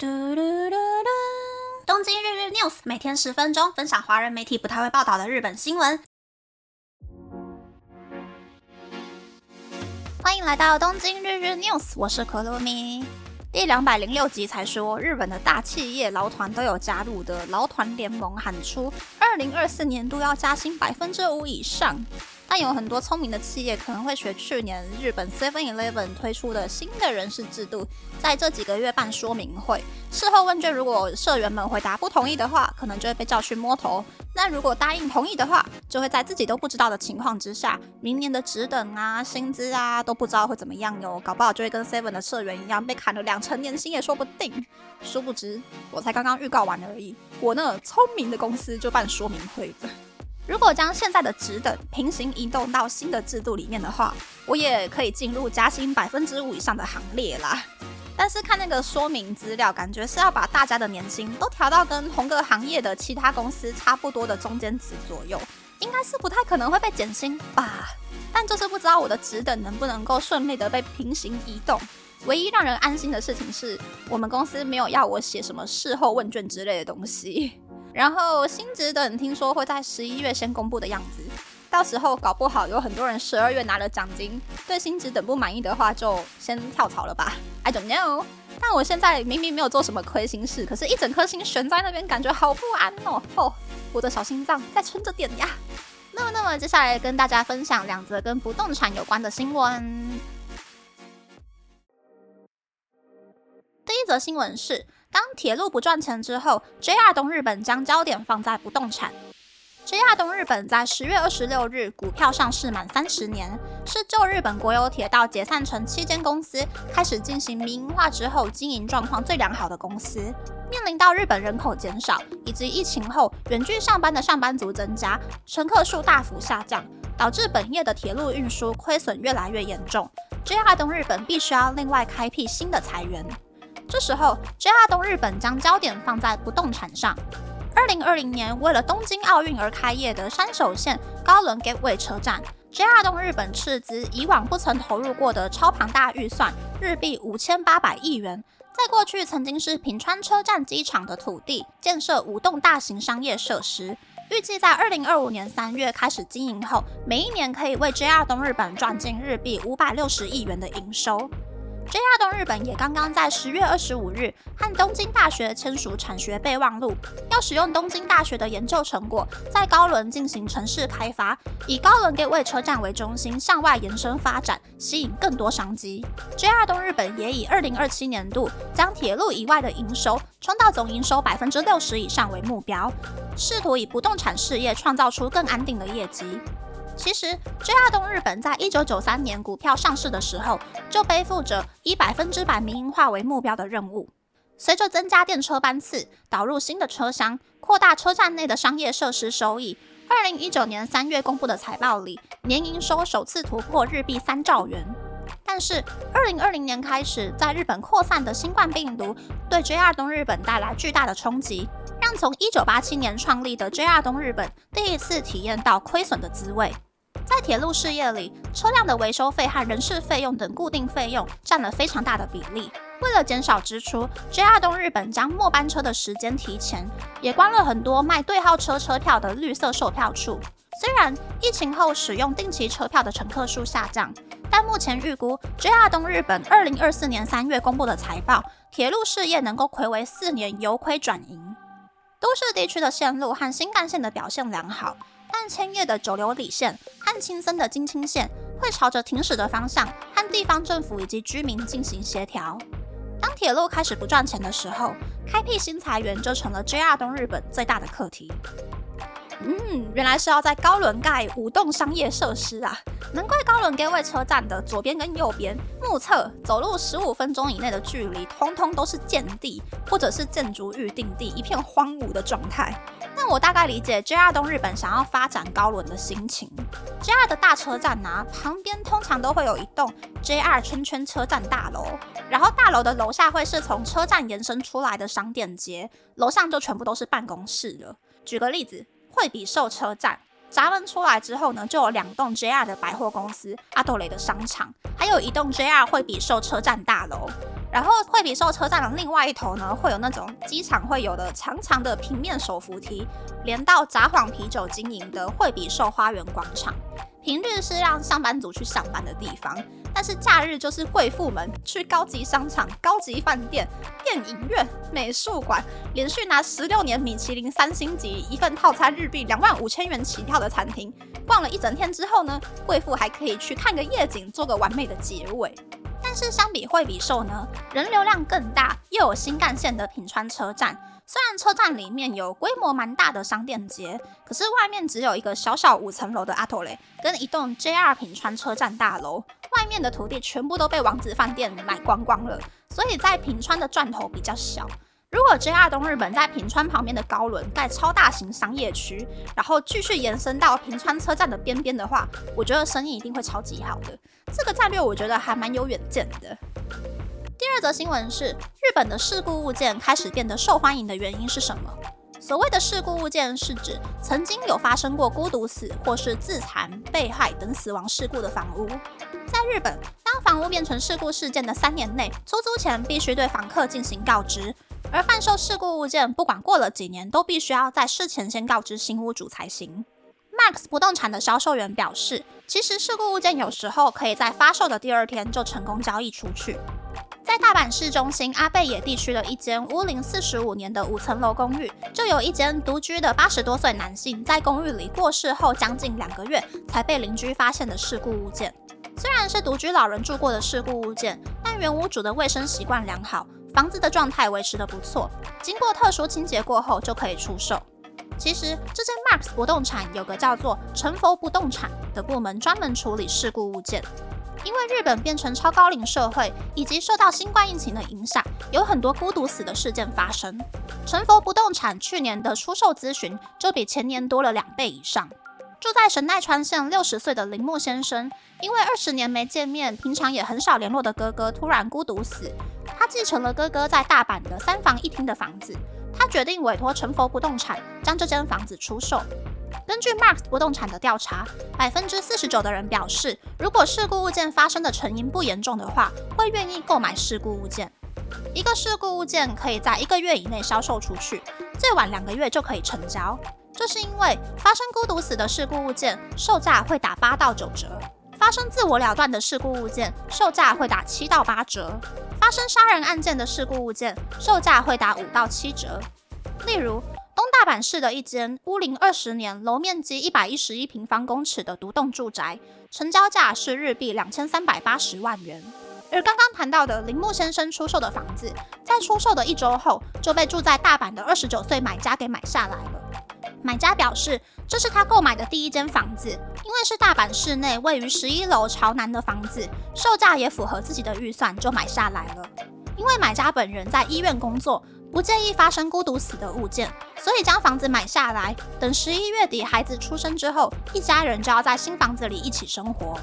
嘟嘟嘟嘟！东京日日 news 每天十分钟，分享华人媒体不太会报道的日本新闻。欢迎来到东京日日 news，我是可露米。第两百零六集才说，日本的大企业劳团都有加入的劳团联盟喊出，零二四年度要加薪百分之五以上。但有很多聪明的企业可能会学去年日本 Seven Eleven 推出的新的人事制度，在这几个月办说明会。事后问卷，如果社员们回答不同意的话，可能就会被叫去摸头；那如果答应同意的话，就会在自己都不知道的情况之下，明年的职等啊、薪资啊都不知道会怎么样哟。搞不好就会跟 Seven 的社员一样，被砍了两成年薪也说不定。殊不知，我才刚刚预告完而已，我那聪明的公司就办说明会了。如果将现在的职等平行移动到新的制度里面的话，我也可以进入加薪百分之五以上的行列啦。但是看那个说明资料，感觉是要把大家的年薪都调到跟同个行业的其他公司差不多的中间值左右，应该是不太可能会被减薪吧。但就是不知道我的职等能不能够顺利的被平行移动。唯一让人安心的事情是我们公司没有要我写什么事后问卷之类的东西。然后新职等听说会在十一月先公布的样子，到时候搞不好有很多人十二月拿了奖金，对薪资等不满意的话就先跳槽了吧。I don't know。但我现在明明没有做什么亏心事，可是一整颗心悬在那边，感觉好不安哦。哦，我的小心脏在撑着点呀。那么，那么接下来跟大家分享两则跟不动产有关的新闻。第一则新闻是。当铁路不赚钱之后，JR 东日本将焦点放在不动产。JR 东日本在十月二十六日股票上市满三十年，是旧日本国有铁道解散成七间公司，开始进行民营化之后，经营状况最良好的公司。面临到日本人口减少，以及疫情后远距上班的上班族增加，乘客数大幅下降，导致本业的铁路运输亏损越来越严重。JR 东日本必须要另外开辟新的财源。这时候，JR 东日本将焦点放在不动产上。二零二零年，为了东京奥运而开业的山手线高轮 Gateway 车站，JR 东日本斥资以往不曾投入过的超庞大预算日币五千八百亿元，在过去曾经是平川车站机场的土地建设五栋大型商业设施，预计在二零二五年三月开始经营后，每一年可以为 JR 东日本赚进日币五百六十亿元的营收。JR 东日本也刚刚在十月二十五日和东京大学签署产学备忘录，要使用东京大学的研究成果，在高轮进行城市开发，以高轮 Gateway 车站为中心向外延伸发展，吸引更多商机。JR 东日本也以二零二七年度将铁路以外的营收冲到总营收百分之六十以上为目标，试图以不动产事业创造出更安定的业绩。其实，JR 东日本在一九九三年股票上市的时候，就背负着以百分之百民营化为目标的任务。随着增加电车班次、导入新的车厢、扩大车站内的商业设施收益，二零一九年三月公布的财报里，年营收首次突破日币三兆元。但是，二零二零年开始，在日本扩散的新冠病毒，对 JR 东日本带来巨大的冲击。让从一九八七年创立的 JR 东日本第一次体验到亏损的滋味。在铁路事业里，车辆的维修费和人事费用等固定费用占了非常大的比例。为了减少支出，JR 东日本将末班车的时间提前，也关了很多卖对号车车票的绿色售票处。虽然疫情后使用定期车票的乘客数下降，但目前预估 JR 东日本二零二四年三月公布的财报，铁路事业能够睽违四年由亏转盈。都市地区的线路和新干线的表现良好。但千叶的九流里线和青森的金青线会朝着停驶的方向和地方政府以及居民进行协调。当铁路开始不赚钱的时候，开辟新财源就成了 JR 东日本最大的课题。嗯，原来是要在高轮盖五栋商业设施啊！难怪高轮 Gateway 车站的左边跟右边目测走路十五分钟以内的距离，通通都是建地或者是建筑预定地，一片荒芜的状态。那我大概理解 JR 东日本想要发展高轮的心情。JR 的大车站啊，旁边通常都会有一栋 JR 圈圈车站大楼，然后大楼的楼下会是从车站延伸出来的商店街，楼上就全部都是办公室了。举个例子。惠比寿车站闸门出来之后呢，就有两栋 JR 的百货公司，阿斗雷的商场，还有一栋 JR 惠比寿车站大楼。然后惠比寿车站的另外一头呢，会有那种机场会有的长长的平面手扶梯，连到札幌啤酒经营的惠比寿花园广场。平日是让上班族去上班的地方，但是假日就是贵妇们去高级商场、高级饭店、电影院、美术馆，连续拿十六年米其林三星级一份套餐日币两万五千元起跳的餐厅，逛了一整天之后呢，贵妇还可以去看个夜景，做个完美的结尾。但是相比惠比寿呢，人流量更大，又有新干线的平川车站。虽然车站里面有规模蛮大的商店街，可是外面只有一个小小五层楼的阿托雷，跟一栋 JR 品川车站大楼，外面的土地全部都被王子饭店买光光了，所以在平川的赚头比较小。如果 JR 东日本在平川旁边的高轮盖超大型商业区，然后继续延伸到平川车站的边边的话，我觉得生意一定会超级好的。这个战略我觉得还蛮有远见的。第二则新闻是，日本的事故物件开始变得受欢迎的原因是什么？所谓的事故物件是指曾经有发生过孤独死或是自残、被害等死亡事故的房屋。在日本，当房屋变成事故事件的三年内，出租前必须对房客进行告知。而贩售事故物件，不管过了几年，都必须要在事前先告知新屋主才行。Max 不动产的销售员表示，其实事故物件有时候可以在发售的第二天就成功交易出去。在大阪市中心阿贝野地区的一间屋龄四十五年的五层楼公寓，就有一间独居的八十多岁男性在公寓里过世后将近两个月才被邻居发现的事故物件。虽然是独居老人住过的事故物件，但原屋主的卫生习惯良好。房子的状态维持得不错，经过特殊清洁过后就可以出售。其实这间 Max 不动产有个叫做成佛不动产的部门，专门处理事故物件。因为日本变成超高龄社会，以及受到新冠疫情的影响，有很多孤独死的事件发生。成佛不动产去年的出售咨询就比前年多了两倍以上。住在神奈川县六十岁的铃木先生，因为二十年没见面，平常也很少联络的哥哥突然孤独死。他继承了哥哥在大阪的三房一厅的房子，他决定委托成佛不动产将这间房子出售。根据 marx 不动产的调查，百分之四十九的人表示，如果事故物件发生的成因不严重的话，会愿意购买事故物件。一个事故物件可以在一个月以内销售出去，最晚两个月就可以成交。这是因为发生孤独死的事故物件售价会打八到九折，发生自我了断的事故物件售价会打七到八折，发生杀人案件的事故物件售价会打五到七折。例如，东大阪市的一间屋龄二十年、楼面积一百一十一平方公尺的独栋住宅，成交价是日币两千三百八十万元。而刚刚谈到的铃木先生出售的房子，在出售的一周后就被住在大阪的二十九岁买家给买下来了。买家表示，这是他购买的第一间房子，因为是大阪市内位于十一楼朝南的房子，售价也符合自己的预算，就买下来了。因为买家本人在医院工作，不介意发生孤独死的物件，所以将房子买下来。等十一月底孩子出生之后，一家人就要在新房子里一起生活。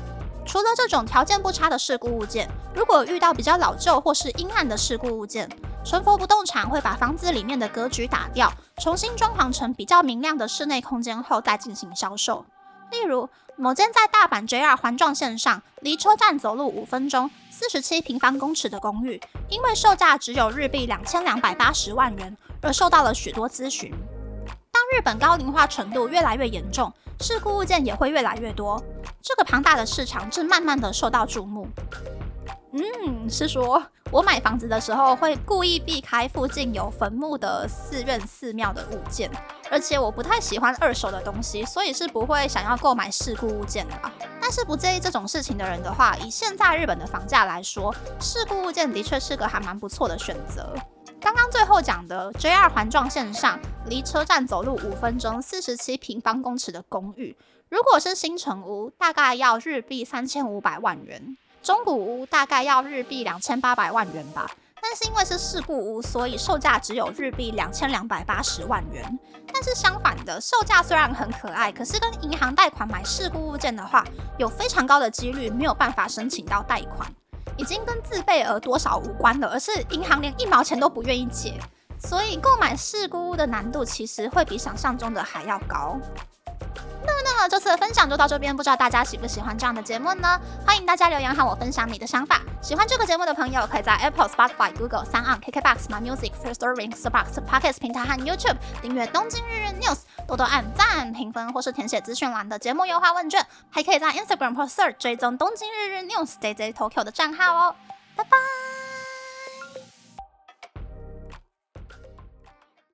除了这种条件不差的事故物件，如果遇到比较老旧或是阴暗的事故物件，成佛不动产会把房子里面的格局打掉，重新装潢成比较明亮的室内空间后再进行销售。例如，某间在大阪 JR 环状线上，离车站走路五分钟、四十七平方公尺的公寓，因为售价只有日币两千两百八十万元，而受到了许多咨询。当日本高龄化程度越来越严重，事故物件也会越来越多，这个庞大的市场正慢慢的受到注目。嗯，是说我买房子的时候会故意避开附近有坟墓的寺院、寺庙的物件，而且我不太喜欢二手的东西，所以是不会想要购买事故物件的。但是不介意这种事情的人的话，以现在日本的房价来说，事故物件的确是个还蛮不错的选择。刚刚最后讲的 JR 环状线上，离车站走路五分钟、四十七平方公尺的公寓，如果是新城屋，大概要日币三千五百万元。中古屋大概要日币两千八百万元吧，但是因为是事故屋，所以售价只有日币两千两百八十万元。但是相反的，售价虽然很可爱，可是跟银行贷款买事故物件的话，有非常高的几率没有办法申请到贷款，已经跟自备额多少无关了，而是银行连一毛钱都不愿意借，所以购买事故屋的难度其实会比想象中的还要高。那么，那么这次的分享就到这边，不知道大家喜不喜欢这样的节目呢？欢迎大家留言和我分享你的想法。喜欢这个节目的朋友，可以在 Apple、Spotify、Google、三 on、KKBox、My Music、First Story、s p o x Podcast 平台和 YouTube 订阅《东京日日 News》，多多按赞、评分或是填写资讯栏的节目优化问卷，还可以在 Instagram 或 Search 追踪《东京日日 News》JJ Tokyo 的账号哦。拜拜。